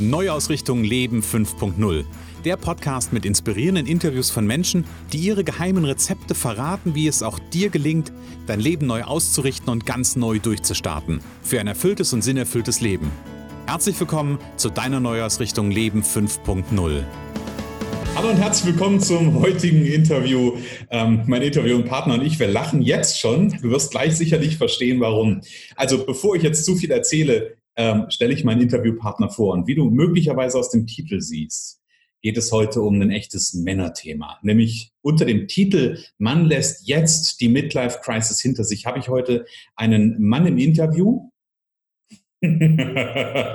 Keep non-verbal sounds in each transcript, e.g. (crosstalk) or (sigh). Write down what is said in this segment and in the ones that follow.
Neuausrichtung Leben 5.0. Der Podcast mit inspirierenden Interviews von Menschen, die ihre geheimen Rezepte verraten, wie es auch dir gelingt, dein Leben neu auszurichten und ganz neu durchzustarten. Für ein erfülltes und sinnerfülltes Leben. Herzlich willkommen zu deiner Neuausrichtung Leben 5.0. Hallo und herzlich willkommen zum heutigen Interview. Ähm, mein Interview und Partner und ich, wir lachen jetzt schon. Du wirst gleich sicherlich verstehen, warum. Also bevor ich jetzt zu viel erzähle, ähm, stelle ich meinen Interviewpartner vor. Und wie du möglicherweise aus dem Titel siehst, geht es heute um ein echtes Männerthema. Nämlich unter dem Titel Mann lässt jetzt die Midlife Crisis hinter sich, habe ich heute einen Mann im Interview. (laughs) der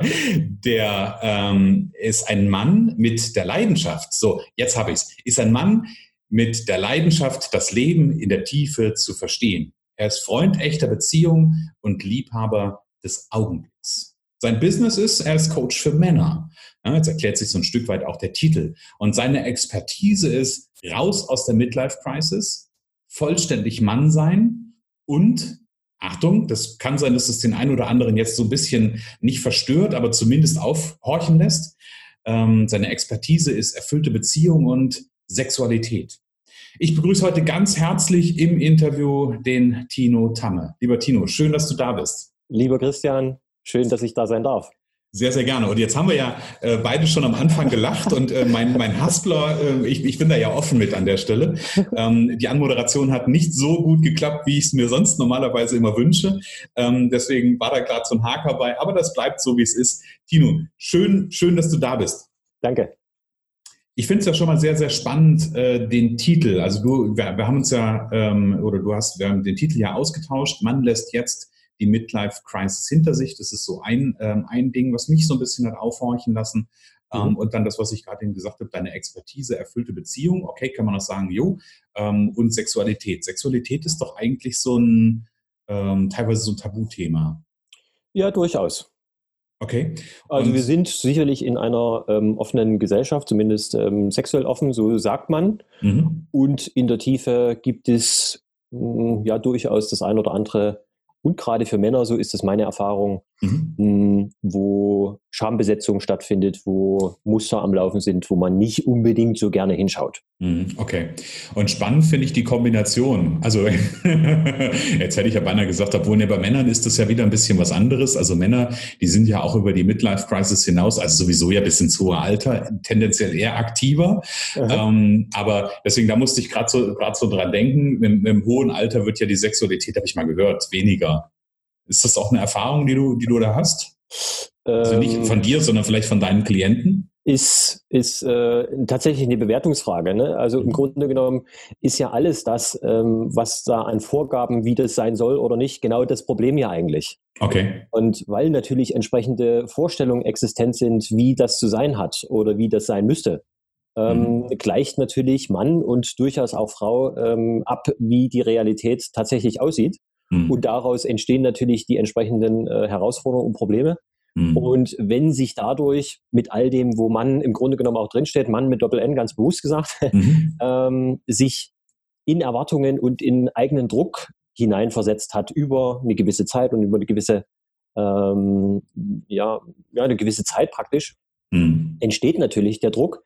ähm, ist ein Mann mit der Leidenschaft. So, jetzt habe ich es. Ist ein Mann mit der Leidenschaft, das Leben in der Tiefe zu verstehen. Er ist Freund echter Beziehung und Liebhaber des Augenblicks. Sein Business ist, er ist Coach für Männer. Ja, jetzt erklärt sich so ein Stück weit auch der Titel. Und seine Expertise ist raus aus der Midlife Crisis, vollständig Mann sein und Achtung, das kann sein, dass es den einen oder anderen jetzt so ein bisschen nicht verstört, aber zumindest aufhorchen lässt. Ähm, seine Expertise ist erfüllte Beziehung und Sexualität. Ich begrüße heute ganz herzlich im Interview den Tino Tamme. Lieber Tino, schön, dass du da bist. Lieber Christian, Schön, dass ich da sein darf. Sehr, sehr gerne. Und jetzt haben wir ja äh, beide schon am Anfang gelacht und äh, mein, mein Haspler, äh, ich, ich bin da ja offen mit an der Stelle. Ähm, die Anmoderation hat nicht so gut geklappt, wie ich es mir sonst normalerweise immer wünsche. Ähm, deswegen war da gerade so ein Haker bei, aber das bleibt so, wie es ist. Tino, schön, schön, dass du da bist. Danke. Ich finde es ja schon mal sehr, sehr spannend, äh, den Titel. Also du, wir, wir haben uns ja, ähm, oder du hast, wir haben den Titel ja ausgetauscht. Mann lässt jetzt die Midlife Crisis hinter sich. Das ist so ein, ähm, ein Ding, was mich so ein bisschen hat aufhorchen lassen. Ähm, mhm. Und dann das, was ich gerade eben gesagt habe, deine Expertise, erfüllte Beziehung. Okay, kann man auch sagen, jo. Ähm, und Sexualität. Sexualität ist doch eigentlich so ein, ähm, teilweise so ein Tabuthema. Ja, durchaus. Okay. Also wir sind sicherlich in einer ähm, offenen Gesellschaft, zumindest ähm, sexuell offen, so sagt man. Mhm. Und in der Tiefe gibt es mh, hm, ja durchaus das ein oder andere und gerade für Männer, so ist es meine Erfahrung, mhm. Hm, wo Schambesetzung stattfindet, wo Muster am Laufen sind, wo man nicht unbedingt so gerne hinschaut. Mhm, okay. Und spannend finde ich die Kombination. Also (laughs) jetzt hätte ich ja beinahe gesagt, obwohl ne, bei Männern ist das ja wieder ein bisschen was anderes. Also Männer, die sind ja auch über die Midlife Crisis hinaus, also sowieso ja bis ins hohe Alter, tendenziell eher aktiver. Ähm, aber deswegen, da musste ich gerade so, gerade so dran denken, im, im hohen Alter wird ja die Sexualität, habe ich mal gehört, weniger. Ist das auch eine Erfahrung, die du, die du da hast? Also nicht von dir, sondern vielleicht von deinen Klienten? Ist, ist äh, tatsächlich eine Bewertungsfrage. Ne? Also im mhm. Grunde genommen ist ja alles das, ähm, was da an Vorgaben, wie das sein soll oder nicht, genau das Problem ja eigentlich. Okay. Und weil natürlich entsprechende Vorstellungen existent sind, wie das zu sein hat oder wie das sein müsste, ähm, mhm. gleicht natürlich Mann und durchaus auch Frau ähm, ab, wie die Realität tatsächlich aussieht. Mhm. Und daraus entstehen natürlich die entsprechenden äh, Herausforderungen und Probleme. Mhm. Und wenn sich dadurch mit all dem, wo man im Grunde genommen auch drinsteht, Mann mit Doppel-N ganz bewusst gesagt, (laughs) mhm. ähm, sich in Erwartungen und in eigenen Druck hineinversetzt hat über eine gewisse Zeit und über eine gewisse, ähm, ja, ja, eine gewisse Zeit praktisch, mhm. entsteht natürlich der Druck.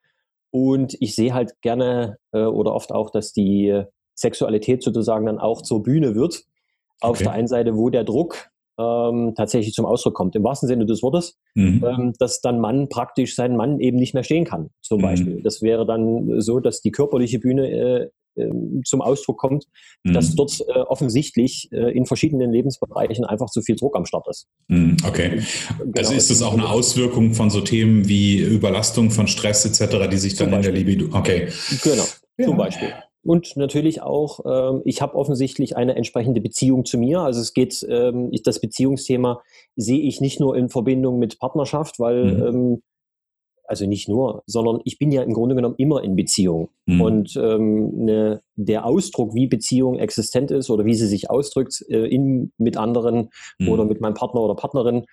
Und ich sehe halt gerne äh, oder oft auch, dass die Sexualität sozusagen dann auch zur Bühne wird. Auf okay. der einen Seite, wo der Druck ähm, tatsächlich zum Ausdruck kommt, im wahrsten Sinne des Wortes, mhm. ähm, dass dann Mann praktisch seinen Mann eben nicht mehr stehen kann, zum mhm. Beispiel. Das wäre dann so, dass die körperliche Bühne äh, äh, zum Ausdruck kommt, mhm. dass dort äh, offensichtlich äh, in verschiedenen Lebensbereichen einfach zu viel Druck am Start ist. Mhm, okay. Genau, also ist das auch eine Auswirkung von so Themen wie Überlastung von Stress etc., die sich dann in der Libido. Okay. Genau, ja. zum Beispiel. Und natürlich auch, ähm, ich habe offensichtlich eine entsprechende Beziehung zu mir. Also es geht, ähm, ich, das Beziehungsthema sehe ich nicht nur in Verbindung mit Partnerschaft, weil, mhm. ähm, also nicht nur, sondern ich bin ja im Grunde genommen immer in Beziehung. Mhm. Und ähm, eine der Ausdruck, wie Beziehung existent ist oder wie sie sich ausdrückt äh, in, mit anderen mhm. oder mit meinem Partner oder Partnerin,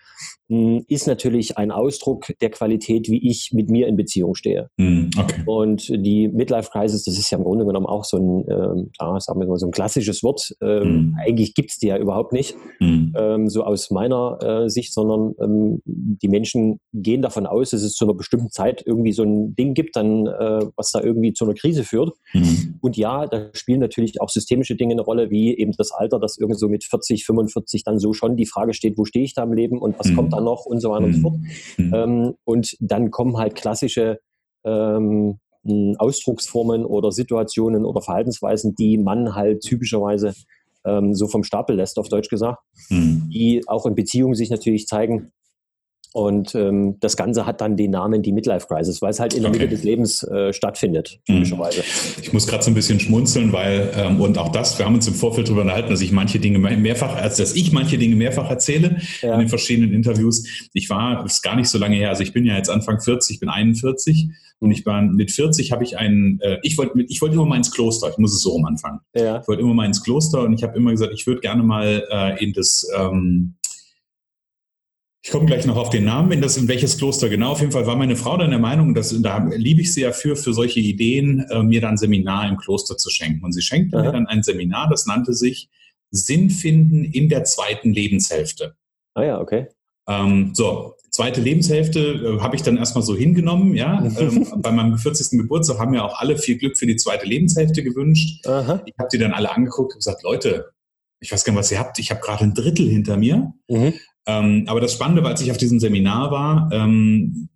mh, hm, ist natürlich ein Ausdruck der Qualität, wie ich mit mir in Beziehung stehe. Mhm. Okay. Und die Midlife Crisis, das ist ja im Grunde genommen auch so ein, ähm, ja, sagen wir mal, so ein klassisches Wort. Ähm, mhm. Eigentlich gibt es die ja überhaupt nicht, mhm. ähm, so aus meiner äh, Sicht, sondern ähm, die Menschen gehen davon aus, dass es zu einer bestimmten Zeit irgendwie so ein Ding gibt, dann, äh, was da irgendwie zu einer Krise führt. Mhm. Und ja, da spielen natürlich auch systemische Dinge eine Rolle, wie eben das Alter, dass irgendwie so mit 40, 45 dann so schon die Frage steht, wo stehe ich da im Leben und was mhm. kommt da noch und so weiter und so mhm. fort. Mhm. Ähm, und dann kommen halt klassische ähm, Ausdrucksformen oder Situationen oder Verhaltensweisen, die man halt typischerweise ähm, so vom Stapel lässt, auf Deutsch gesagt, mhm. die auch in Beziehungen sich natürlich zeigen, und ähm, das Ganze hat dann den Namen die Midlife Crisis, weil es halt in der okay. Mitte des Lebens äh, stattfindet, mhm. typischerweise. Ich muss gerade so ein bisschen schmunzeln, weil, ähm, und auch das, wir haben uns im Vorfeld darüber unterhalten, dass ich manche Dinge mehrfach, also dass ich manche Dinge mehrfach erzähle ja. in den verschiedenen Interviews. Ich war, das ist gar nicht so lange her, also ich bin ja jetzt Anfang 40, ich bin 41 und ich war mit 40 habe ich einen, äh, ich wollte ich wollte immer mal ins Kloster, ich muss es so rum anfangen. Ja. Ich wollte immer mal ins Kloster und ich habe immer gesagt, ich würde gerne mal äh, in das ähm, ich komme gleich noch auf den Namen, in, das, in welches Kloster genau. Auf jeden Fall war meine Frau dann der Meinung, dass, da liebe ich sie ja für, für solche Ideen, äh, mir dann Seminar im Kloster zu schenken. Und sie schenkte Aha. mir dann ein Seminar, das nannte sich Sinn finden in der zweiten Lebenshälfte. Ah ja, okay. Ähm, so, zweite Lebenshälfte äh, habe ich dann erstmal so hingenommen, ja. (laughs) ähm, bei meinem 40. Geburtstag haben mir auch alle viel Glück für die zweite Lebenshälfte gewünscht. Aha. Ich habe die dann alle angeguckt und gesagt, Leute, ich weiß gar nicht, was ihr habt. Ich habe gerade ein Drittel hinter mir. Mhm. Ähm, aber das Spannende war, als ich auf diesem Seminar war, ähm,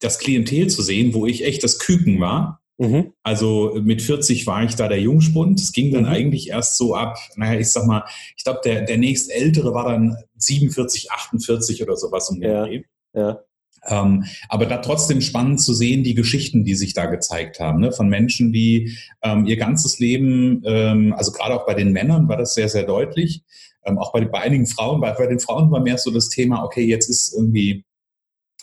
das Klientel zu sehen, wo ich echt das Küken war. Mhm. Also mit 40 war ich da der Jungspund. Es ging dann mhm. eigentlich erst so ab, naja, ich sag mal, ich glaube, der, der nächst ältere war dann 47, 48 oder sowas um den ja. Dreh. Ja. Ähm, aber da trotzdem spannend zu sehen, die Geschichten, die sich da gezeigt haben, ne? von Menschen, die ähm, ihr ganzes Leben, ähm, also gerade auch bei den Männern war das sehr, sehr deutlich, ähm, auch bei, bei einigen Frauen, bei, bei den Frauen war mehr so das Thema, okay, jetzt ist irgendwie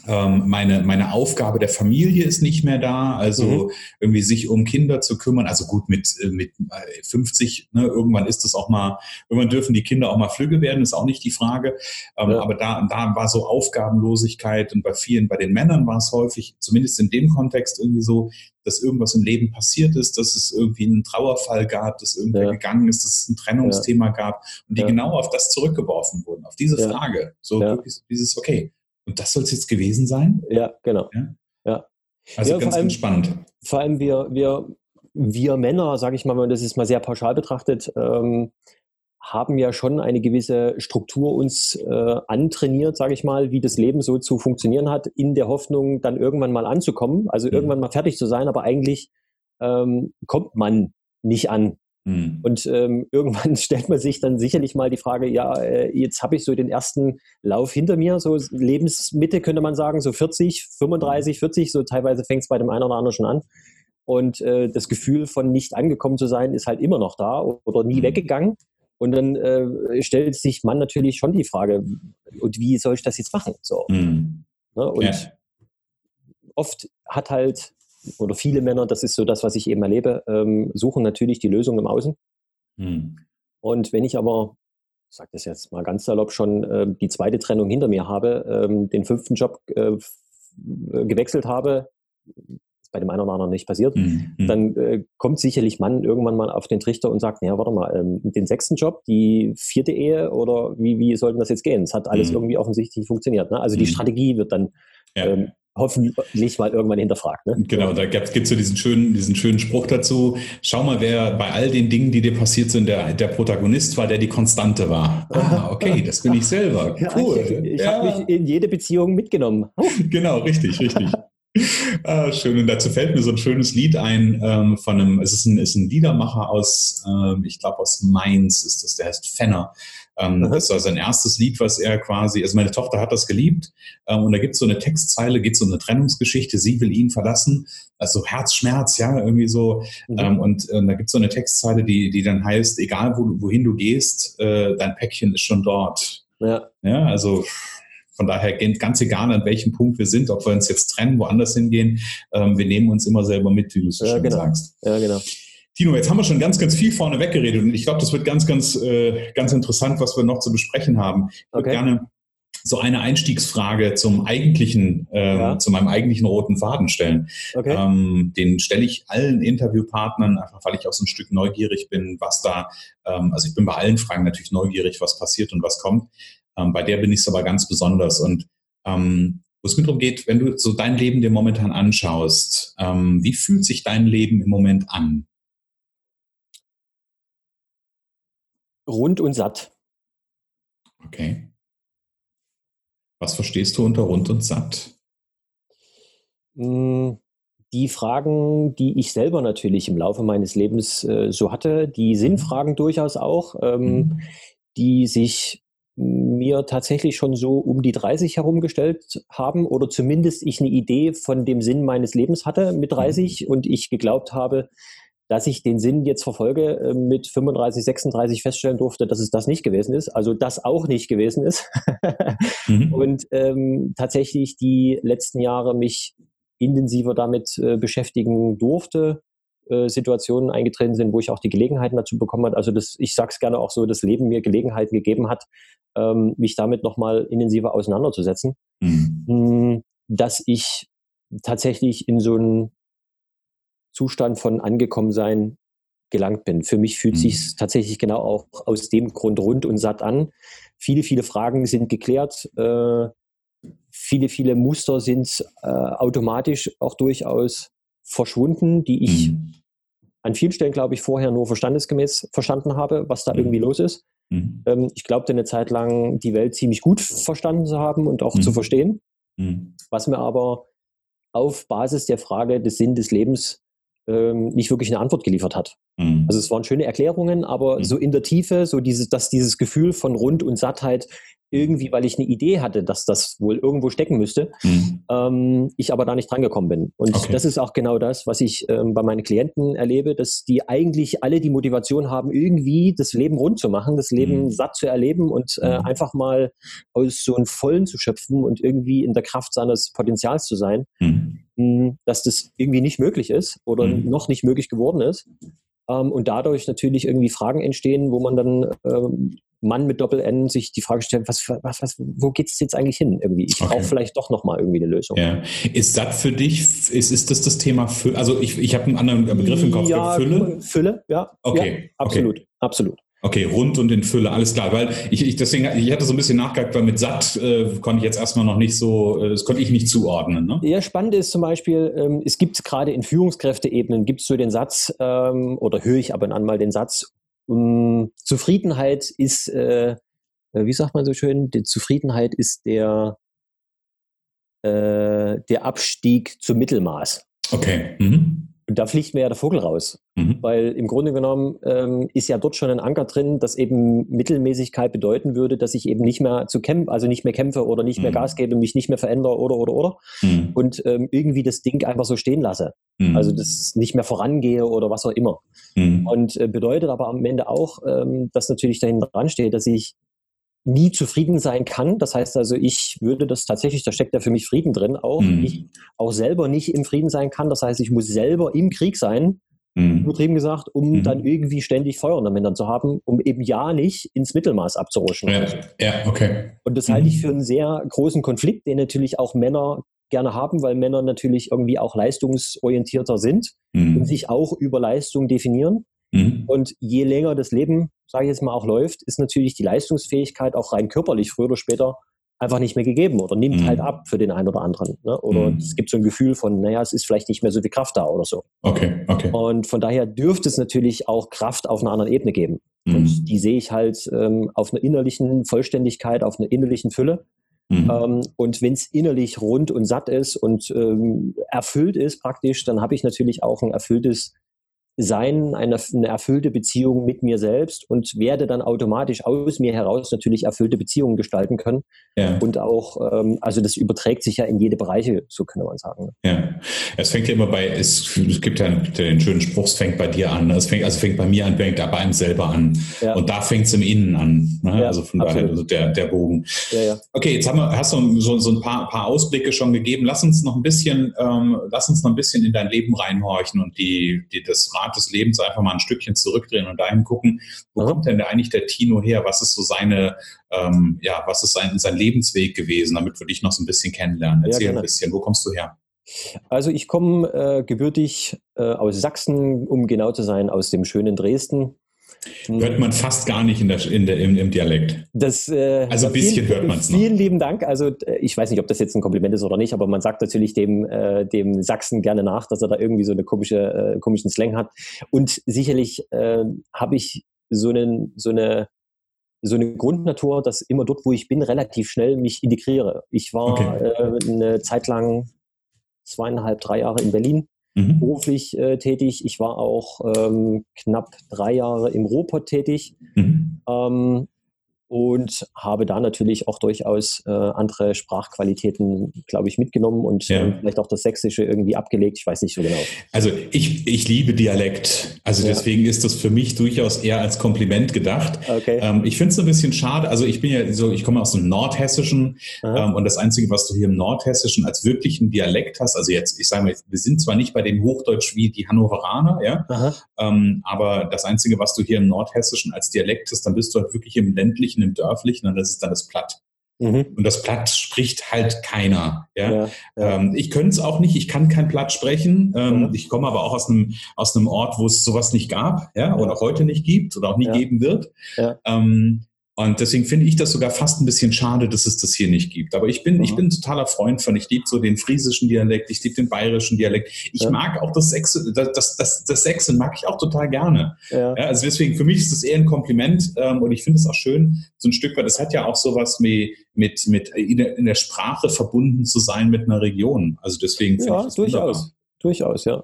meine, meine Aufgabe der Familie ist nicht mehr da, also mhm. irgendwie sich um Kinder zu kümmern. Also gut, mit, äh, mit 50, äh, ne, irgendwann ist das auch mal, irgendwann dürfen die Kinder auch mal Flügge werden, ist auch nicht die Frage. Ähm, ja. Aber da, da war so Aufgabenlosigkeit und bei vielen, bei den Männern war es häufig, zumindest in dem Kontext irgendwie so, dass irgendwas im Leben passiert ist, dass es irgendwie einen Trauerfall gab, dass irgendwer ja. gegangen ist, dass es ein Trennungsthema ja. gab und die genau auf das zurückgeworfen wurden, auf diese Frage. So wirklich dieses, okay, und das soll es jetzt gewesen sein? Ja, genau. Ja. ja. Also ja, ganz, allem, ganz spannend. Vor allem wir, wir, wir Männer, sage ich mal, wenn man das jetzt mal sehr pauschal betrachtet, ähm, haben ja schon eine gewisse Struktur uns äh, antrainiert, sage ich mal, wie das Leben so zu funktionieren hat, in der Hoffnung, dann irgendwann mal anzukommen, also mhm. irgendwann mal fertig zu sein, aber eigentlich ähm, kommt man nicht an. Mhm. Und ähm, (laughs) irgendwann stellt man sich dann sicherlich mal die Frage, ja, äh, jetzt habe ich so den ersten Lauf hinter mir, so Lebensmitte könnte man sagen, so 40, 35, 40, so teilweise fängt es bei dem einen oder anderen schon an. Und äh, das Gefühl von nicht angekommen zu sein, ist halt immer noch da oder nie mhm. weggegangen. Und dann äh, stellt sich man natürlich schon die Frage, und wie soll ich das jetzt machen? So. Mhm. Ne? Und ja. oft hat halt oder viele Männer, das ist so das, was ich eben erlebe, ähm, suchen natürlich die Lösung im Außen. Mhm. Und wenn ich aber, ich sage das jetzt mal ganz salopp, schon äh, die zweite Trennung hinter mir habe, ähm, den fünften Job äh, gewechselt habe, ist bei dem einen oder anderen nicht passiert, mhm. dann äh, kommt sicherlich Mann irgendwann mal auf den Trichter und sagt, naja, warte mal, ähm, den sechsten Job, die vierte Ehe oder wie, wie soll das jetzt gehen? Es hat alles mhm. irgendwie offensichtlich funktioniert. Ne? Also die hm. Strategie wird dann ja. Hoffentlich mal irgendwann hinterfragt. Ne? Genau, da gibt es so diesen schönen, diesen schönen Spruch dazu. Schau mal, wer bei all den Dingen, die dir passiert sind, der, der Protagonist war, der die Konstante war. Ah, okay, das bin ich selber. Cool. Ja, ich, ich ja. habe mich in jede Beziehung mitgenommen. (laughs) Genau, richtig, richtig. Ah, schön. Und dazu fällt mir so ein schönes Lied ein ähm, von einem, es ist ein, ist ein Liedermacher aus, ähm, ich glaube aus Mainz ist das, der heißt Fenner. Ähm, mhm. Das war sein erstes Lied, was er quasi, also meine Tochter hat das geliebt. Ähm, und da gibt es so eine Textzeile, geht so eine Trennungsgeschichte, sie will ihn verlassen. Also Herzschmerz, ja, irgendwie so. Mhm. Ähm, und äh, da gibt es so eine Textzeile, die, die dann heißt, egal wo, wohin du gehst, äh, dein Päckchen ist schon dort. Ja. Ja, also von daher ganz egal, an welchem Punkt wir sind, ob wir uns jetzt trennen, woanders hingehen, ähm, wir nehmen uns immer selber mit, wie du es ja, schön genau. sagst. Ja, genau. Tino, jetzt haben wir schon ganz, ganz viel vorne weggeredet und ich glaube, das wird ganz, ganz, äh, ganz interessant, was wir noch zu besprechen haben. Ich würde okay. gerne so eine Einstiegsfrage zum eigentlichen, äh, ja. zu meinem eigentlichen roten Faden stellen. Okay. Ähm, den stelle ich allen Interviewpartnern, einfach weil ich auch so ein Stück neugierig bin, was da, ähm, also ich bin bei allen Fragen natürlich neugierig, was passiert und was kommt. Ähm, bei der bin ich es aber ganz besonders. Und ähm, wo es mir darum geht, wenn du so dein Leben dir momentan anschaust, ähm, wie fühlt sich dein Leben im Moment an? Rund und satt. Okay. Was verstehst du unter rund und satt? Hm, die Fragen, die ich selber natürlich im Laufe meines Lebens äh, so hatte, die sind mhm. Durchaus auch, ähm, mhm. die sich mir tatsächlich schon so um die 30 herumgestellt haben oder zumindest ich eine Idee von dem Sinn meines Lebens hatte mit 30 mhm. und ich geglaubt habe, dass ich den Sinn jetzt verfolge, äh, mit 35, 36 feststellen durfte, dass es das nicht gewesen ist, also das auch nicht gewesen ist. mhm. (laughs) Und ähm, tatsächlich die letzten Jahre mich intensiver damit äh, beschäftigen durfte, äh, Situationen eingetreten sind, wo ich auch die Gelegenheiten dazu bekommen habe. Also das, ich sage es gerne auch so, das Leben mir Gelegenheiten gegeben hat, ähm, mich damit nochmal intensiver auseinanderzusetzen, mhm. Hm, dass ich tatsächlich in so ein Zustand von angekommen sein gelangt bin. Für mich fühlt mhm. sich tatsächlich genau auch aus dem Grund rund und satt an. Viele, viele Fragen sind geklärt. Äh, viele, viele Muster sind äh, automatisch auch durchaus verschwunden, die ich mhm. an vielen Stellen, glaube ich, vorher nur verstandesgemäß verstanden habe, was da mhm. irgendwie los ist. Mhm. Ähm, ich glaubte eine Zeit lang, die Welt ziemlich gut verstanden zu haben und auch zu mhm. verstehen. Mhm. Was mir aber auf Basis der Frage des Sinn des Lebens ähm, nicht wirklich eine Antwort geliefert hat. Mhm. Also es waren schöne Erklärungen, aber mhm. so in der Tiefe, so dieses, dass dieses Gefühl von Rund und Sattheit irgendwie, weil ich eine Idee hatte, dass das wohl irgendwo stecken müsste, mhm. ähm, ich aber da nicht drangekommen bin. Und okay. das ist auch genau das, was ich ähm, bei meinen Klienten erlebe, dass die eigentlich alle die Motivation haben, irgendwie das Leben rund zu machen, das Leben mhm. satt zu erleben und äh, mhm. einfach mal aus so einem Vollen zu schöpfen und irgendwie in der Kraft seines Potenzials zu sein, mhm. mh, dass das irgendwie nicht möglich ist oder mhm. noch nicht möglich geworden ist. Ähm, und dadurch natürlich irgendwie Fragen entstehen, wo man dann ähm, Mann mit Doppel-N sich die Frage stellt, was, was, was, wo geht es jetzt eigentlich hin? Irgendwie? Ich okay. brauche vielleicht doch nochmal irgendwie eine Lösung. Ja. Ist das für dich, ist, ist das das Thema Fülle? Also ich, ich habe einen anderen Begriff im Kopf. Ja, Fülle? Fülle, ja. Okay. Ja, absolut, okay. absolut. Okay, rund und in Fülle, alles klar. Weil ich, ich deswegen, ich hatte so ein bisschen nachgehakt, weil mit satt äh, konnte ich jetzt erstmal noch nicht so, äh, das konnte ich nicht zuordnen. Ne? Ja, spannend ist zum Beispiel, ähm, es gibt gerade in Führungskräfteebenen, gibt es so den Satz, ähm, oder höre ich ab und an mal den Satz, um, Zufriedenheit ist, äh, äh, wie sagt man so schön, die Zufriedenheit ist der, äh, der Abstieg zum Mittelmaß. Okay. Mhm. Und da fliegt mir ja der Vogel raus. Mhm. Weil im Grunde genommen ähm, ist ja dort schon ein Anker drin, dass eben Mittelmäßigkeit bedeuten würde, dass ich eben nicht mehr zu kämpfen, also nicht mehr kämpfe oder nicht mhm. mehr Gas gebe, mich nicht mehr verändere oder oder oder. Mhm. Und ähm, irgendwie das Ding einfach so stehen lasse. Mhm. Also das nicht mehr vorangehe oder was auch immer. Mhm. Und äh, bedeutet aber am Ende auch, ähm, dass natürlich dahinter dran steht, dass ich nie zufrieden sein kann. Das heißt also, ich würde das tatsächlich, da steckt ja für mich Frieden drin, auch mhm. ich auch selber nicht im Frieden sein kann. Das heißt, ich muss selber im Krieg sein, mhm. übertrieben gesagt, um mhm. dann irgendwie ständig Feuer unter Männern zu haben, um eben ja nicht ins Mittelmaß abzurutschen. Ja, ja okay. Und das halte ich mhm. für einen sehr großen Konflikt, den natürlich auch Männer gerne haben, weil Männer natürlich irgendwie auch leistungsorientierter sind mhm. und sich auch über Leistung definieren. Mhm. Und je länger das Leben, sage ich jetzt mal, auch läuft, ist natürlich die Leistungsfähigkeit auch rein körperlich früher oder später einfach nicht mehr gegeben oder nimmt mhm. halt ab für den einen oder anderen. Ne? Oder mhm. es gibt so ein Gefühl von, naja, es ist vielleicht nicht mehr so viel Kraft da oder so. Okay, okay. Und von daher dürfte es natürlich auch Kraft auf einer anderen Ebene geben. Mhm. Und die sehe ich halt ähm, auf einer innerlichen Vollständigkeit, auf einer innerlichen Fülle. Mhm. Ähm, und wenn es innerlich rund und satt ist und ähm, erfüllt ist praktisch, dann habe ich natürlich auch ein erfülltes sein, eine, eine, erfüllte Beziehung mit mir selbst und werde dann automatisch aus mir heraus natürlich erfüllte Beziehungen gestalten können. Ja. Und auch, ähm, also das überträgt sich ja in jede Bereiche, so könnte man sagen. Ja, es fängt ja immer bei, es, es gibt ja den schönen Spruch, es fängt bei dir an. Es fängt, also fängt bei mir an, fängt bei einem selber an. Ja. Und da fängt es im Innen an. Ne? Ja, also von absolut. daher also der, der Bogen. Okay, jetzt haben wir, hast du so, so ein paar, paar Ausblicke schon gegeben. Lass uns noch ein bisschen, ähm, lass uns noch ein bisschen in dein Leben reinhorchen und die, die das Radio Rad des Lebens einfach mal ein Stückchen zurückdrehen und dahin gucken, wo mhm. kommt denn eigentlich der Tino her? Was ist so seine, ähm, ja, was ist sein, sein Lebensweg gewesen, damit wir dich noch so ein bisschen kennenlernen? Erzähl ja, ein bisschen, wo kommst du her? Also ich komme äh, gebürtig äh, aus Sachsen, um genau zu sein, aus dem schönen Dresden. Hört man fast gar nicht in der, in der, im, im Dialekt. Das, äh, also ein bisschen vielen, hört man es noch. Vielen lieben Dank. Also äh, ich weiß nicht, ob das jetzt ein Kompliment ist oder nicht, aber man sagt natürlich dem, äh, dem Sachsen gerne nach, dass er da irgendwie so eine komische, äh, komischen Slang hat. Und sicherlich äh, habe ich so, einen, so eine so eine Grundnatur, dass immer dort, wo ich bin, relativ schnell mich integriere. Ich war okay. äh, eine Zeit lang zweieinhalb, drei Jahre in Berlin mhm. beruflich äh, tätig. Ich war auch ähm, knapp drei Jahre im Robot tätig. Mhm. Ähm, und habe da natürlich auch durchaus äh, andere Sprachqualitäten, glaube ich, mitgenommen und ja. äh, vielleicht auch das Sächsische irgendwie abgelegt. Ich weiß nicht so genau. Also ich, ich liebe Dialekt. Also ja. deswegen ist das für mich durchaus eher als Kompliment gedacht. Okay. Ähm, ich finde es ein bisschen schade. Also ich bin ja so, ich komme aus dem Nordhessischen ähm, und das Einzige, was du hier im Nordhessischen als wirklichen Dialekt hast, also jetzt, ich sage mal, wir sind zwar nicht bei dem Hochdeutsch wie die Hannoveraner, ja, ähm, aber das Einzige, was du hier im Nordhessischen als Dialekt hast, dann bist du halt wirklich im ländlichen Dörflichen, im Dörflichen und das ist dann das Platt. Mhm. Und das Platt spricht halt keiner. Ja? ja, ja. Ähm, ich könnte es auch nicht, ich kann kein Platt sprechen. Ähm, mhm. Ich komme aber auch aus einem, aus einem Ort, wo es sowas nicht gab, ja, oder auch heute nicht gibt oder auch nie geben wird. Ähm, und deswegen finde ich das sogar fast ein bisschen schade, dass es das hier nicht gibt. Aber ich bin, mhm. ich bin ein totaler Freund von, ich liebe so den friesischen Dialekt, ich liebe den bayerischen Dialekt. Ich ja. mag auch das Sächse, das, das, das, das Sächse mag ich auch total gerne. Ja. ja. also deswegen, für mich ist das eher ein Kompliment ähm, und ich finde es auch schön, so ein Stück weit, es hat ja auch sowas mit, mit, mit in, der, in der Sprache verbunden zu sein mit einer Region. Also deswegen finde ja, ich das durchaus. Wunderbar. Durchaus, ja.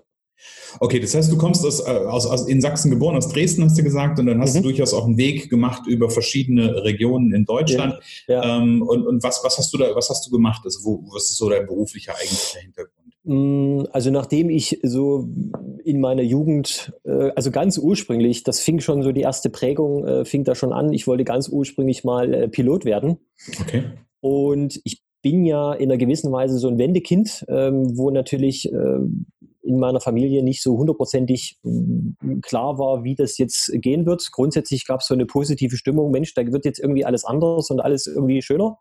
Okay, das heißt, du kommst aus, äh, aus, aus, in Sachsen geboren, aus Dresden hast du gesagt, und dann hast mhm. du durchaus auch einen Weg gemacht über verschiedene Regionen in Deutschland. Ja, ja. Ähm, und und was, was hast du da, was hast du gemacht? Also wo, was ist so dein beruflicher eigentlicher Hintergrund? Mm, also nachdem ich so in meiner Jugend, äh, also ganz ursprünglich, das fing schon so die erste Prägung, äh, fing da schon an. Ich wollte ganz ursprünglich mal Pilot werden. Okay. Und ich bin ja in einer gewissen Weise so ein Wendekind, ähm, wo natürlich in meiner Familie nicht so hundertprozentig mm, klar war, wie das jetzt gehen wird. Grundsätzlich gab es so eine positive Stimmung, Mensch, da wird jetzt irgendwie alles anders und alles irgendwie schöner.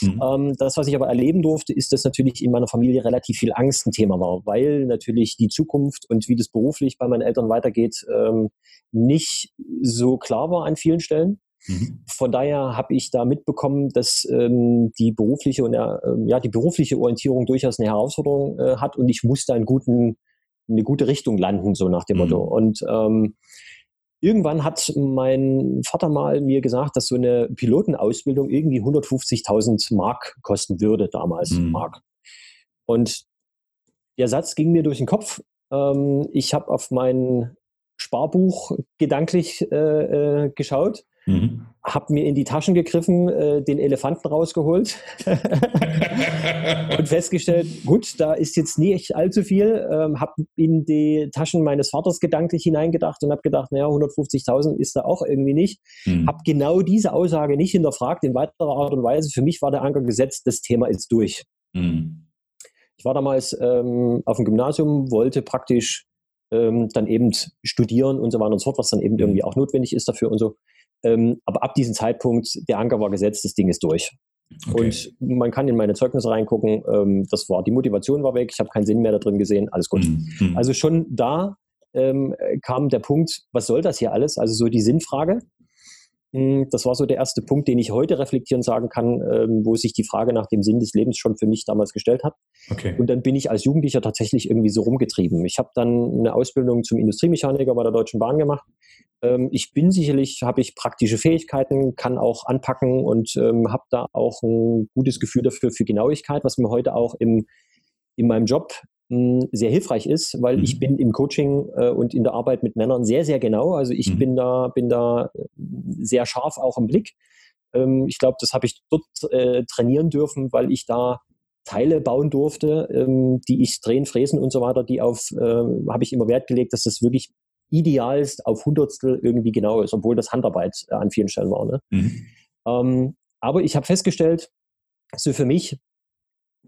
Mhm. Ähm, das, was ich aber erleben durfte, ist, dass natürlich in meiner Familie relativ viel Angst ein Thema war, weil natürlich die Zukunft und wie das beruflich bei meinen Eltern weitergeht, ähm, nicht so klar war an vielen Stellen. Mhm. Von daher habe ich da mitbekommen, dass ähm, die berufliche und äh, ja die berufliche Orientierung durchaus eine Herausforderung äh, hat und ich musste einen guten eine gute Richtung landen, so nach dem mhm. Motto. Und ähm, irgendwann hat mein Vater mal mir gesagt, dass so eine Pilotenausbildung irgendwie 150.000 Mark kosten würde damals, mhm. Mark. Und der Satz ging mir durch den Kopf. Ähm, ich habe auf mein Sparbuch gedanklich äh, äh, geschaut Mhm. Hab mir in die Taschen gegriffen, äh, den Elefanten rausgeholt (laughs) und festgestellt, gut, da ist jetzt nicht allzu viel. Ähm, hab in die Taschen meines Vaters gedanklich hineingedacht und habe gedacht, naja, 150.000 ist da auch irgendwie nicht. Mhm. Hab genau diese Aussage nicht hinterfragt in weiterer Art und Weise. Für mich war der Anker gesetzt, das Thema ist durch. Mhm. Ich war damals ähm, auf dem Gymnasium, wollte praktisch ähm, dann eben studieren und so weiter und so fort, was dann eben mhm. irgendwie auch notwendig ist dafür und so. Ähm, aber ab diesem Zeitpunkt, der Anker war gesetzt, das Ding ist durch. Okay. Und man kann in meine Zeugnisse reingucken. Ähm, das war, die Motivation war weg, ich habe keinen Sinn mehr da drin gesehen, alles gut. Mhm. Also schon da ähm, kam der Punkt, was soll das hier alles? Also so die Sinnfrage. Hm, das war so der erste Punkt, den ich heute reflektieren sagen kann, ähm, wo sich die Frage nach dem Sinn des Lebens schon für mich damals gestellt hat. Okay. Und dann bin ich als Jugendlicher tatsächlich irgendwie so rumgetrieben. Ich habe dann eine Ausbildung zum Industriemechaniker bei der Deutschen Bahn gemacht. Ähm, ich bin sicherlich, habe ich praktische Fähigkeiten, kann auch anpacken und ähm, habe da auch ein gutes Gefühl dafür für Genauigkeit, was mir heute auch im, in meinem Job sehr hilfreich ist, weil mhm. ich bin im Coaching äh, und in der Arbeit mit Männern sehr, sehr genau. Also ich mhm. bin da, bin da äh, sehr scharf auch im Blick. Ähm, ich glaube, das habe ich dort äh, trainieren dürfen, weil ich da Teile bauen durfte, ähm, die ich drehen, fräsen und so weiter, die auf, äh, habe ich immer Wert gelegt, dass das wirklich idealst auf Hundertstel irgendwie genau ist, obwohl das Handarbeit äh, an vielen Stellen war. Ne? Mhm. Ähm, aber ich habe festgestellt, so für mich,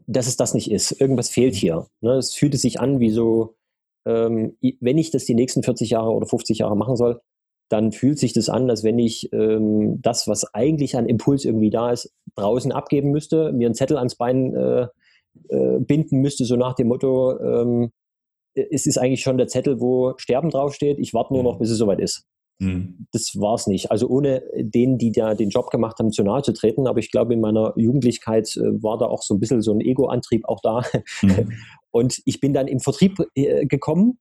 dass es das nicht ist. Irgendwas fehlt hier. Ne? Es fühlte sich an wie so, ähm, wenn ich das die nächsten 40 Jahre oder 50 Jahre machen soll, dann fühlt sich das an, als wenn ich ähm, das, was eigentlich an Impuls irgendwie da ist, draußen abgeben müsste, mir einen Zettel ans Bein äh, äh, binden müsste, so nach dem Motto, ähm, es ist eigentlich schon der Zettel, wo Sterben draufsteht, ich warte nur noch, mhm. bis es soweit ist. Mhm. Das war es nicht. Also ohne denen, die da den Job gemacht haben, zu nahe zu treten. Aber ich glaube, in meiner Jugendlichkeit äh, war da auch so ein bisschen so ein Ego-Antrieb auch da. Mhm. (laughs) Und ich bin dann im Vertrieb äh, gekommen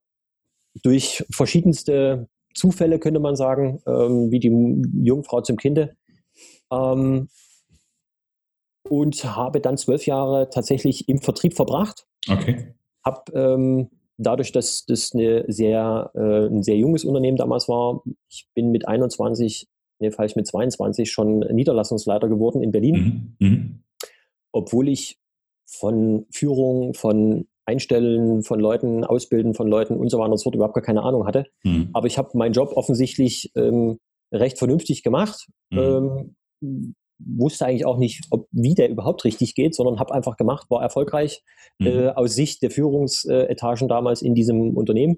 durch verschiedenste Zufälle, könnte man sagen, ähm, wie die Jungfrau zum Kinde. Ähm, und habe dann zwölf Jahre tatsächlich im Vertrieb verbracht. Okay. Habe ähm, dadurch, dass das eine sehr, äh, ein sehr junges Unternehmen damals war, ich bin mit 21, nee, falsch mit 22 schon Niederlassungsleiter geworden in Berlin. Mhm. Mhm. Obwohl ich von Führung, von Einstellen von Leuten, Ausbilden von Leuten und so weiter und so fort überhaupt gar keine Ahnung hatte. Mhm. Aber ich habe meinen Job offensichtlich ähm, recht vernünftig gemacht. Mhm. Ähm, wusste eigentlich auch nicht, ob, wie der überhaupt richtig geht, sondern habe einfach gemacht, war erfolgreich mhm. äh, aus Sicht der Führungsetagen damals in diesem Unternehmen.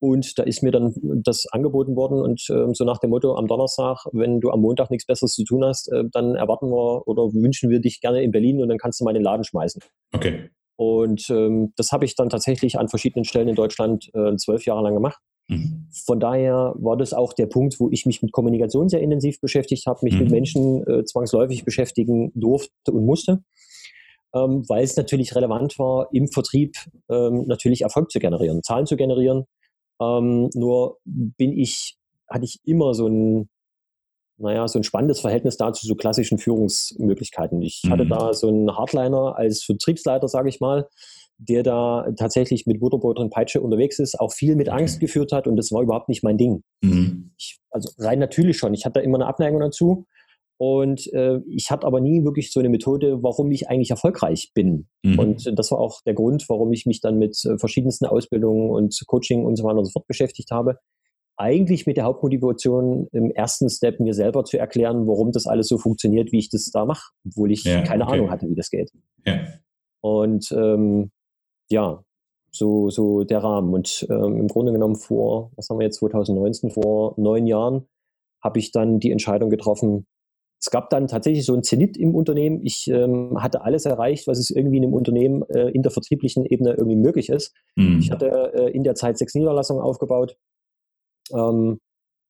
Und da ist mir dann das angeboten worden und äh, so nach dem Motto am Donnerstag, wenn du am Montag nichts Besseres zu tun hast, äh, dann erwarten wir oder wünschen wir dich gerne in Berlin und dann kannst du mal den Laden schmeißen. Okay. Und ähm, das habe ich dann tatsächlich an verschiedenen Stellen in Deutschland äh, zwölf Jahre lang gemacht. Mhm. Von daher war das auch der Punkt, wo ich mich mit Kommunikation sehr intensiv beschäftigt habe, mich mhm. mit Menschen äh, zwangsläufig beschäftigen durfte und musste, ähm, weil es natürlich relevant war, im Vertrieb ähm, natürlich Erfolg zu generieren, Zahlen zu generieren. Ähm, nur bin ich, hatte ich immer so ein, naja, so ein spannendes Verhältnis dazu so klassischen Führungsmöglichkeiten. Ich mhm. hatte da so einen Hardliner als Vertriebsleiter, sage ich mal, der da tatsächlich mit Butterbrot und Peitsche unterwegs ist, auch viel mit okay. Angst geführt hat und das war überhaupt nicht mein Ding. Mhm. Ich, also rein natürlich schon. Ich hatte da immer eine Abneigung dazu und äh, ich hatte aber nie wirklich so eine Methode, warum ich eigentlich erfolgreich bin. Mhm. Und das war auch der Grund, warum ich mich dann mit äh, verschiedensten Ausbildungen und Coaching und so weiter und so fort beschäftigt habe. Eigentlich mit der Hauptmotivation, im ersten Step mir selber zu erklären, warum das alles so funktioniert, wie ich das da mache, obwohl ich ja, keine okay. Ahnung hatte, wie das geht. Ja. Und ähm, ja, so, so der Rahmen. Und ähm, im Grunde genommen vor, was haben wir jetzt, 2019, vor neun Jahren, habe ich dann die Entscheidung getroffen, es gab dann tatsächlich so ein Zenit im Unternehmen. Ich ähm, hatte alles erreicht, was es irgendwie in einem Unternehmen äh, in der vertrieblichen Ebene irgendwie möglich ist. Mhm. Ich hatte äh, in der Zeit sechs Niederlassungen aufgebaut. Ähm,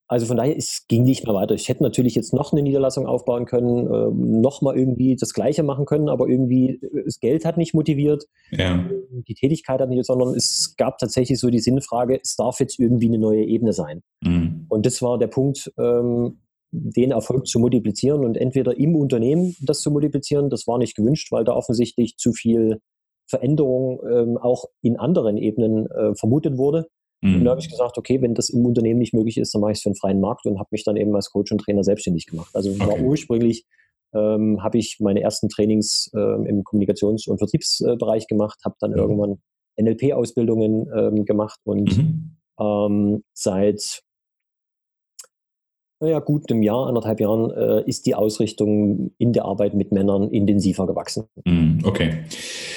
also von daher, es ging nicht mehr weiter. Ich hätte natürlich jetzt noch eine Niederlassung aufbauen können, äh, noch mal irgendwie das Gleiche machen können, aber irgendwie äh, das Geld hat nicht motiviert, ja. die Tätigkeit hat nicht, sondern es gab tatsächlich so die Sinnfrage, es darf jetzt irgendwie eine neue Ebene sein. Mhm. Und das war der Punkt, ähm, den Erfolg zu multiplizieren und entweder im Unternehmen das zu multiplizieren, das war nicht gewünscht, weil da offensichtlich zu viel Veränderung ähm, auch in anderen Ebenen äh, vermutet wurde. Mhm. Und da habe ich gesagt, okay, wenn das im Unternehmen nicht möglich ist, dann mache ich es für den freien Markt und habe mich dann eben als Coach und Trainer selbstständig gemacht. Also okay. war ursprünglich ähm, habe ich meine ersten Trainings ähm, im Kommunikations- und Vertriebsbereich gemacht, habe dann mhm. irgendwann NLP-Ausbildungen ähm, gemacht und mhm. Ähm, seit naja, gut einem Jahr, anderthalb Jahren äh, ist die Ausrichtung in der Arbeit mit Männern intensiver gewachsen. Mm, okay.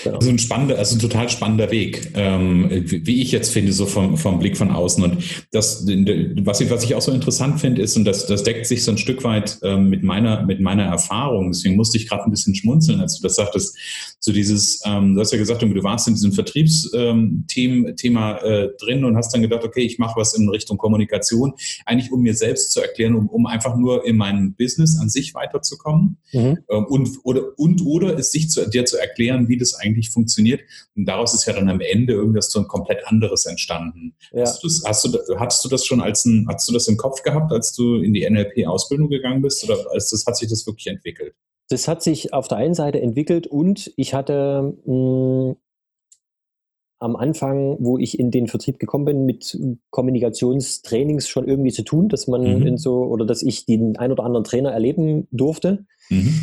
Genau. Also ein spannender, also ein total spannender Weg, ähm, wie ich jetzt finde, so vom, vom Blick von außen. Und das, was ich, was ich auch so interessant finde, ist, und das, das deckt sich so ein Stück weit ähm, mit meiner, mit meiner Erfahrung. Deswegen musste ich gerade ein bisschen schmunzeln, als du das sagtest. So dieses, ähm, du hast ja gesagt, du warst in diesem Vertriebsthema äh, drin und hast dann gedacht, okay, ich mache was in Richtung Kommunikation, eigentlich um mir selbst zu erklären, um, um einfach nur in meinem Business an sich weiterzukommen mhm. ähm, und, oder, und oder es sich zu, dir zu erklären, wie das eigentlich funktioniert. Und daraus ist ja dann am Ende irgendwas so ein komplett anderes entstanden. Ja. Hast, du das, hast du, hattest du das schon als ein, hast du das im Kopf gehabt, als du in die NLP-Ausbildung gegangen bist oder als das, hat sich das wirklich entwickelt? Das hat sich auf der einen Seite entwickelt und ich hatte mh, am Anfang, wo ich in den Vertrieb gekommen bin, mit Kommunikationstrainings schon irgendwie zu tun, dass man mhm. in so oder dass ich den ein oder anderen Trainer erleben durfte. Mhm.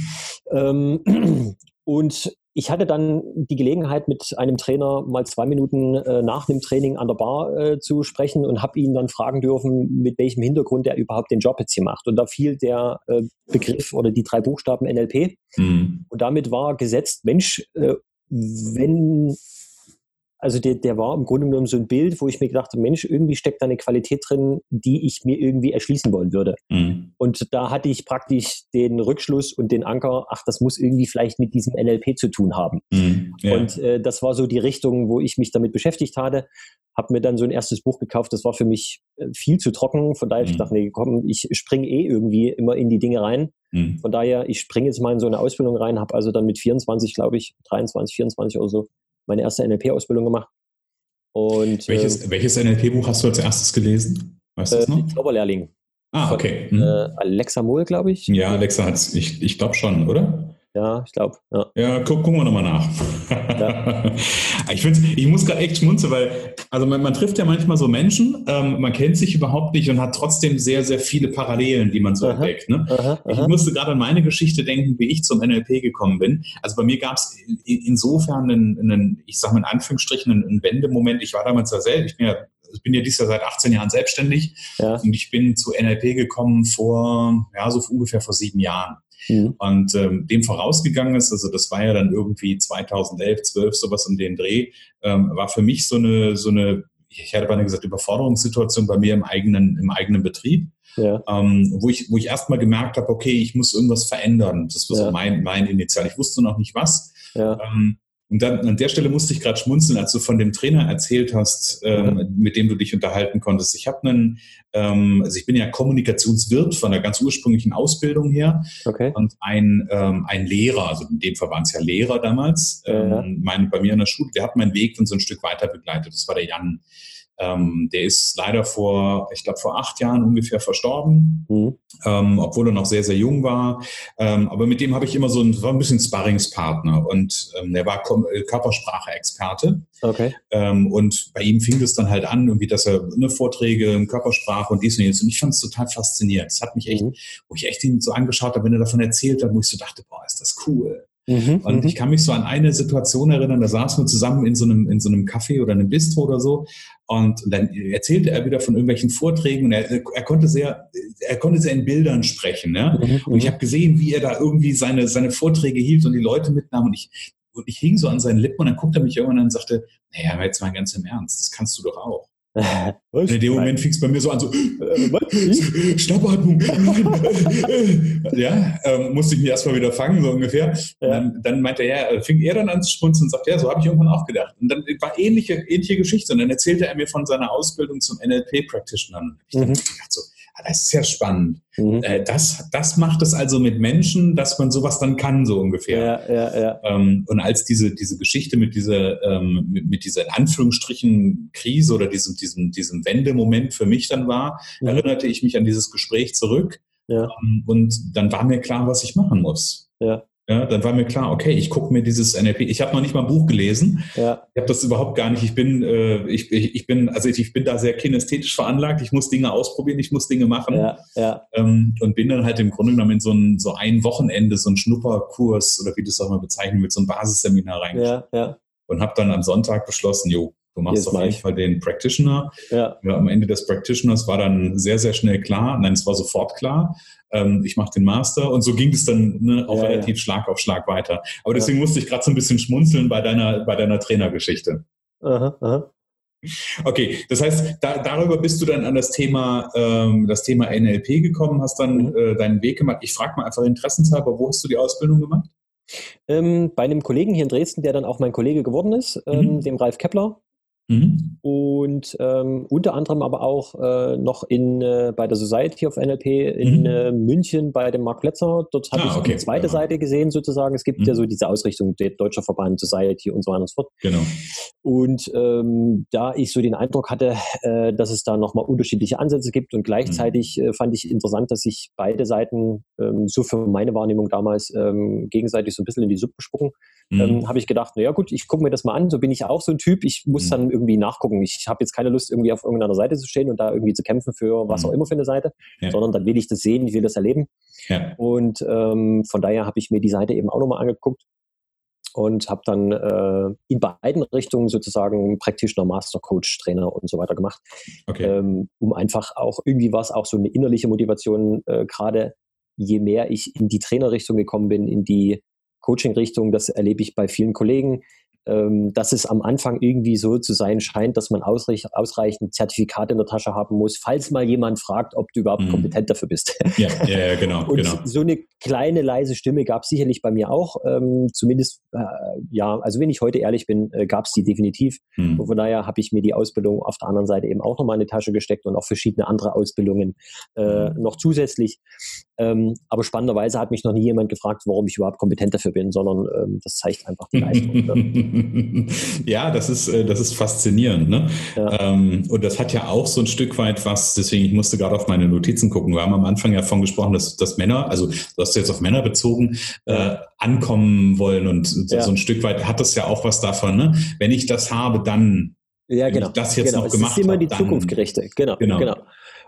Ähm, (clears throat) und ich hatte dann die Gelegenheit, mit einem Trainer mal zwei Minuten äh, nach dem Training an der Bar äh, zu sprechen und habe ihn dann fragen dürfen, mit welchem Hintergrund er überhaupt den Job jetzt hier macht. Und da fiel der äh, Begriff oder die drei Buchstaben NLP. Mhm. Und damit war gesetzt, Mensch, äh, wenn also der, der war im Grunde genommen so ein Bild, wo ich mir gedacht habe, Mensch, irgendwie steckt da eine Qualität drin, die ich mir irgendwie erschließen wollen würde. Mhm. Und da hatte ich praktisch den Rückschluss und den Anker, ach, das muss irgendwie vielleicht mit diesem NLP zu tun haben. Mhm. Ja. Und äh, das war so die Richtung, wo ich mich damit beschäftigt hatte. Habe mir dann so ein erstes Buch gekauft, das war für mich äh, viel zu trocken. Von daher mhm. ich dachte, nee, komm, ich springe eh irgendwie immer in die Dinge rein. Mhm. Von daher, ich springe jetzt mal in so eine Ausbildung rein, habe also dann mit 24, glaube ich, 23, 24 oder so, meine erste NLP-Ausbildung gemacht. Und, welches, äh, welches NLP-Buch hast du als erstes gelesen? Weißt du das äh, noch? Zauberlehrling. Ah, okay. Von, hm. äh, Alexa Mohl, glaube ich. Ja, Alexa hat es, ich, ich glaube schon, oder? Ja, ich glaube. Ja, ja guck, gucken wir nochmal nach. Ja. (laughs) ich, ich muss gerade echt schmunzeln, weil also man, man, trifft ja manchmal so Menschen, ähm, man kennt sich überhaupt nicht und hat trotzdem sehr, sehr viele Parallelen, die man so aha, entdeckt. Ne? Aha, ich aha. musste gerade an meine Geschichte denken, wie ich zum NLP gekommen bin. Also bei mir gab es insofern einen, einen, ich sage mal in Anführungsstrichen, einen Wendemoment. Ich war damals ja selbst, ich bin ja ich bin ja dieses Jahr seit 18 Jahren selbstständig ja. und ich bin zu NLP gekommen vor, ja, so ungefähr vor sieben Jahren. Mhm. Und ähm, dem vorausgegangen ist, also das war ja dann irgendwie 2011, 12, sowas um den Dreh, ähm, war für mich so eine, so eine, ich hätte beinahe gesagt, Überforderungssituation bei mir im eigenen, im eigenen Betrieb. Ja. Ähm, wo ich, wo ich erstmal gemerkt habe, okay, ich muss irgendwas verändern. Das war ja. so mein, mein Initial. Ich wusste noch nicht was. Ja. Ähm, und dann an der Stelle musste ich gerade schmunzeln, als du von dem Trainer erzählt hast, ähm, mit dem du dich unterhalten konntest. Ich habe einen, ähm, also ich bin ja Kommunikationswirt von der ganz ursprünglichen Ausbildung her okay. und ein, ähm, ein Lehrer, also in dem Fall waren es ja Lehrer damals, ja. ähm, mein, bei mir in der Schule, der hat meinen Weg dann so ein Stück weiter begleitet. Das war der Jan. Ähm, der ist leider vor, ich glaube, vor acht Jahren ungefähr verstorben, mhm. ähm, obwohl er noch sehr, sehr jung war. Ähm, aber mit dem habe ich immer so ein, war ein bisschen Sparringspartner und ähm, der war äh, Körpersprache-Experte. Okay. Ähm, und bei ihm fing es dann halt an, irgendwie, dass er eine Vorträge, Körpersprache und dies und jenes. Und ich fand es total faszinierend. Es hat mich echt, mhm. wo ich echt ihn so angeschaut habe, wenn er davon erzählt hat, wo ich so dachte, boah, ist das cool. Mhm, und ich mhm. kann mich so an eine Situation erinnern, da saßen wir zusammen in so einem, in so einem Café oder einem Bistro oder so. Und dann erzählte er wieder von irgendwelchen Vorträgen und er, er konnte sehr, er konnte sehr in Bildern sprechen. Ja? Mhm, und ich habe gesehen, wie er da irgendwie seine, seine Vorträge hielt und die Leute mitnahm und ich, und ich hing so an seinen Lippen und dann guckte er mich irgendwann an und sagte, naja, jetzt mal ganz im Ernst, das kannst du doch auch. (laughs) Was? In dem Moment fing es bei mir so an, so, äh, Schnappatmung. (laughs) (laughs) ja, ähm, musste ich mich erstmal wieder fangen, so ungefähr. Ja. Dann, dann, meinte er, ja, fing er dann an zu schmunzeln und sagte, ja, so habe ich irgendwann auch gedacht. Und dann war ähnliche, ähnliche Geschichte. Und dann erzählte er mir von seiner Ausbildung zum NLP-Practitioner. Ich mhm. dachte so, das ist ja spannend. Mhm. Äh, das, das macht es also mit Menschen, dass man sowas dann kann, so ungefähr. Ja, ja, ja. Ähm, und als diese, diese Geschichte mit dieser, ähm, mit, mit dieser in Anführungsstrichen Krise oder diesem, diesem, diesem Wendemoment für mich dann war, mhm. erinnerte ich mich an dieses Gespräch zurück. Ja. Ähm, und dann war mir klar, was ich machen muss. Ja. Ja, dann war mir klar, okay, ich gucke mir dieses NLP. Ich habe noch nicht mal ein Buch gelesen. Ja. Ich habe das überhaupt gar nicht. Ich bin, äh, ich, ich bin, also ich, ich bin da sehr kinästhetisch veranlagt. Ich muss Dinge ausprobieren, ich muss Dinge machen. Ja, ja. Ähm, und bin dann halt im Grunde genommen in so ein, so ein Wochenende, so ein Schnupperkurs oder wie du es auch mal bezeichnen willst, so ein Basisseminar reingeschaut. Ja, ja. Und habe dann am Sonntag beschlossen, jo, Du machst Jetzt auf jeden Fall den Practitioner. Ja. ja. Am Ende des Practitioners war dann sehr, sehr schnell klar, nein, es war sofort klar, ähm, ich mache den Master und so ging es dann ne, auch ja, relativ ja. Schlag auf Schlag weiter. Aber deswegen musste ich gerade so ein bisschen schmunzeln bei deiner, bei deiner Trainergeschichte. Aha, aha. Okay, das heißt, da, darüber bist du dann an das Thema, ähm, das Thema NLP gekommen, hast dann mhm. äh, deinen Weg gemacht. Ich frage mal einfach interessenshalber, wo hast du die Ausbildung gemacht? Ähm, bei einem Kollegen hier in Dresden, der dann auch mein Kollege geworden ist, ähm, mhm. dem Ralf Kepler. Mhm. Und ähm, unter anderem aber auch äh, noch in, äh, bei der Society of NLP in mhm. äh, München bei dem Mark Plätzer. Dort habe ah, ich okay. die zweite ja. Seite gesehen sozusagen. Es gibt mhm. ja so diese Ausrichtung der Deutscher Verband Society und so weiter und so fort. Genau. Und ähm, da ich so den Eindruck hatte, äh, dass es da nochmal unterschiedliche Ansätze gibt und gleichzeitig mhm. äh, fand ich interessant, dass sich beide Seiten ähm, so für meine Wahrnehmung damals ähm, gegenseitig so ein bisschen in die Suppe spucken, mhm. ähm, habe ich gedacht, naja gut, ich gucke mir das mal an, so bin ich auch so ein Typ. Ich muss mhm. dann irgendwie nachgucken. Ich habe jetzt keine Lust, irgendwie auf irgendeiner Seite zu stehen und da irgendwie zu kämpfen für was mhm. auch immer für eine Seite, ja. sondern dann will ich das sehen, ich will das erleben. Ja. Und ähm, von daher habe ich mir die Seite eben auch nochmal angeguckt und habe dann äh, in beiden Richtungen sozusagen Practitioner, Master, Coach, Trainer und so weiter gemacht, okay. ähm, um einfach auch irgendwie was, auch so eine innerliche Motivation, äh, gerade je mehr ich in die Trainerrichtung gekommen bin, in die Coaching-Richtung, das erlebe ich bei vielen Kollegen, dass es am Anfang irgendwie so zu sein scheint, dass man ausreich, ausreichend Zertifikat in der Tasche haben muss, falls mal jemand fragt, ob du überhaupt mhm. kompetent dafür bist. Ja, ja, ja (laughs) genau. Und genau. so eine kleine leise Stimme gab es sicherlich bei mir auch. Ähm, zumindest, äh, ja, also wenn ich heute ehrlich bin, äh, gab es die definitiv. Mhm. Und von daher habe ich mir die Ausbildung auf der anderen Seite eben auch nochmal in die Tasche gesteckt und auch verschiedene andere Ausbildungen äh, mhm. noch zusätzlich. Ähm, aber spannenderweise hat mich noch nie jemand gefragt, warum ich überhaupt kompetent dafür bin, sondern ähm, das zeigt einfach die Leistung. Ne? (laughs) (laughs) ja, das ist, äh, das ist faszinierend. Ne? Ja. Ähm, und das hat ja auch so ein Stück weit was, deswegen, ich musste gerade auf meine Notizen gucken. Wir haben am Anfang ja davon gesprochen, dass, dass Männer, also du hast jetzt auf Männer bezogen, äh, ankommen wollen und so, ja. so, ein Stück weit hat das ja auch was davon. Ne? Wenn ich das habe, dann ja, genau. das jetzt genau. noch gemacht habe. Das ist immer die Zukunft gerichtet. Genau, genau. genau.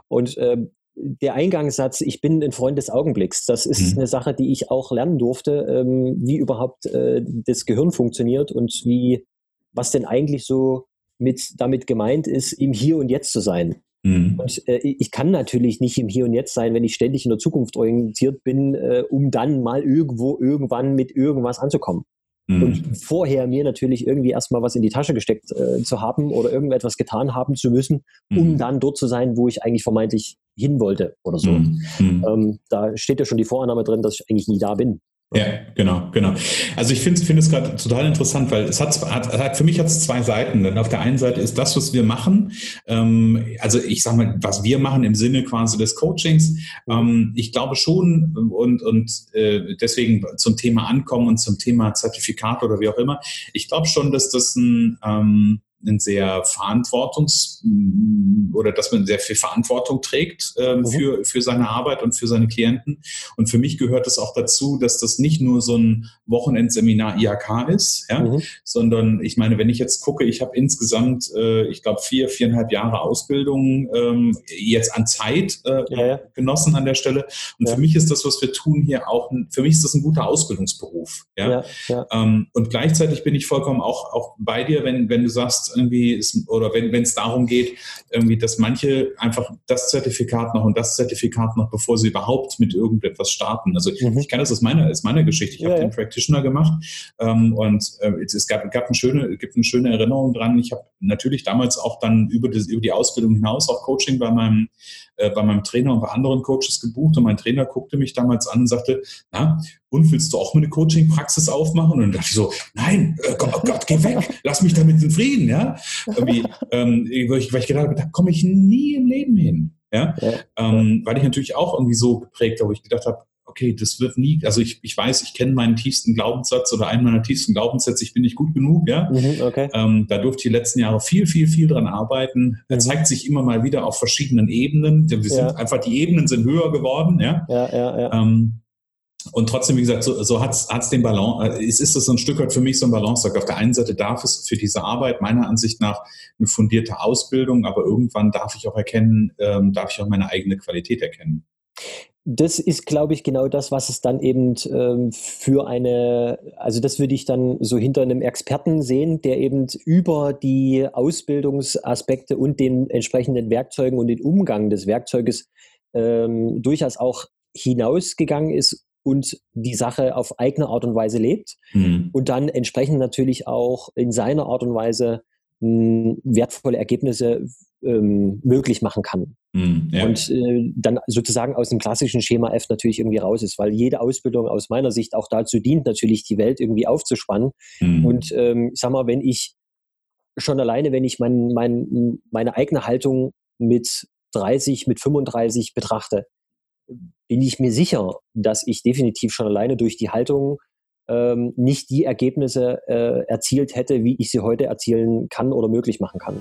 Und ähm, der Eingangssatz, ich bin ein Freund des Augenblicks, das ist mhm. eine Sache, die ich auch lernen durfte, ähm, wie überhaupt äh, das Gehirn funktioniert und wie, was denn eigentlich so mit, damit gemeint ist, im Hier und Jetzt zu sein. Mhm. Und äh, ich kann natürlich nicht im Hier und Jetzt sein, wenn ich ständig in der Zukunft orientiert bin, äh, um dann mal irgendwo irgendwann mit irgendwas anzukommen. Mhm. Und vorher mir natürlich irgendwie erstmal was in die Tasche gesteckt äh, zu haben oder irgendetwas getan haben zu müssen, um mhm. dann dort zu sein, wo ich eigentlich vermeintlich hin wollte oder so. Mhm. mhm. Ähm, da steht ja schon die Vorannahme drin, dass ich eigentlich nie da bin. Ja, genau, genau. Also ich finde finde es gerade total interessant, weil es hat, hat, hat für mich hat es zwei Seiten. Denn auf der einen Seite ist das, was wir machen, ähm, also ich sage mal, was wir machen im Sinne quasi des Coachings. Ähm, ich glaube schon und und äh, deswegen zum Thema Ankommen und zum Thema Zertifikat oder wie auch immer. Ich glaube schon, dass das ein ähm, ein sehr verantwortungs- oder dass man sehr viel Verantwortung trägt ähm, mhm. für, für seine Arbeit und für seine Klienten. Und für mich gehört es auch dazu, dass das nicht nur so ein Wochenendseminar IHK ist, ja, mhm. sondern ich meine, wenn ich jetzt gucke, ich habe insgesamt, äh, ich glaube, vier, viereinhalb Jahre Ausbildung ähm, jetzt an Zeit äh, ja, ja. genossen an der Stelle. Und ja. für mich ist das, was wir tun hier auch, ein, für mich ist das ein guter Ausbildungsberuf. Ja? Ähm, und gleichzeitig bin ich vollkommen auch, auch bei dir, wenn, wenn du sagst, irgendwie ist, oder wenn es darum geht, irgendwie, dass manche einfach das Zertifikat noch und das Zertifikat noch, bevor sie überhaupt mit irgendetwas starten. Also mhm. ich kann das aus meiner, aus meiner Geschichte. Ich ja, habe ja. den Practitioner gemacht ähm, und äh, es gab, gab eine schöne, gibt eine schöne Erinnerung dran. Ich habe natürlich damals auch dann über, das, über die Ausbildung hinaus auch Coaching bei meinem, äh, bei meinem Trainer und bei anderen Coaches gebucht und mein Trainer guckte mich damals an und sagte, na, und willst du auch mal eine Coaching-Praxis aufmachen? Und dann dachte ich so, nein, äh, Gott, oh Gott, geh weg, lass mich damit in Frieden, ja. Irgendwie, ähm, weil, ich, weil ich gedacht habe, da komme ich nie im Leben hin, ja. ja. Ähm, weil ich natürlich auch irgendwie so geprägt habe, wo ich gedacht habe, okay, das wird nie, also ich, ich weiß, ich kenne meinen tiefsten Glaubenssatz oder einen meiner tiefsten Glaubenssätze, ich bin nicht gut genug, ja. Mhm, okay. ähm, da durfte ich die letzten Jahre viel, viel, viel dran arbeiten. Er mhm. zeigt sich immer mal wieder auf verschiedenen Ebenen. Wir sind ja. einfach, die Ebenen sind höher geworden, ja. ja, ja, ja. Ähm, und trotzdem, wie gesagt, so, so hat es den Balance, äh, ist, ist es so ein Stück weit für mich so ein Balanceakt. Auf der einen Seite darf es für diese Arbeit meiner Ansicht nach eine fundierte Ausbildung, aber irgendwann darf ich auch erkennen, ähm, darf ich auch meine eigene Qualität erkennen. Das ist, glaube ich, genau das, was es dann eben ähm, für eine, also das würde ich dann so hinter einem Experten sehen, der eben über die Ausbildungsaspekte und den entsprechenden Werkzeugen und den Umgang des Werkzeuges ähm, durchaus auch hinausgegangen ist und die Sache auf eigene Art und Weise lebt mhm. und dann entsprechend natürlich auch in seiner Art und Weise mh, hm, wertvolle Ergebnisse ähm, möglich machen kann. Mhm, ja. Und äh, dann sozusagen aus dem klassischen Schema F natürlich irgendwie raus ist, weil jede Ausbildung aus meiner Sicht auch dazu dient, natürlich die Welt irgendwie aufzuspannen. Mhm. Und ähm, ich sag mal, wenn ich schon alleine, wenn ich mein, mein, meine eigene Haltung mit 30, mit 35 betrachte, bin ich mir sicher, dass ich definitiv schon alleine durch die Haltung ähm, nicht die Ergebnisse äh, erzielt hätte, wie ich sie heute erzielen kann oder möglich machen kann.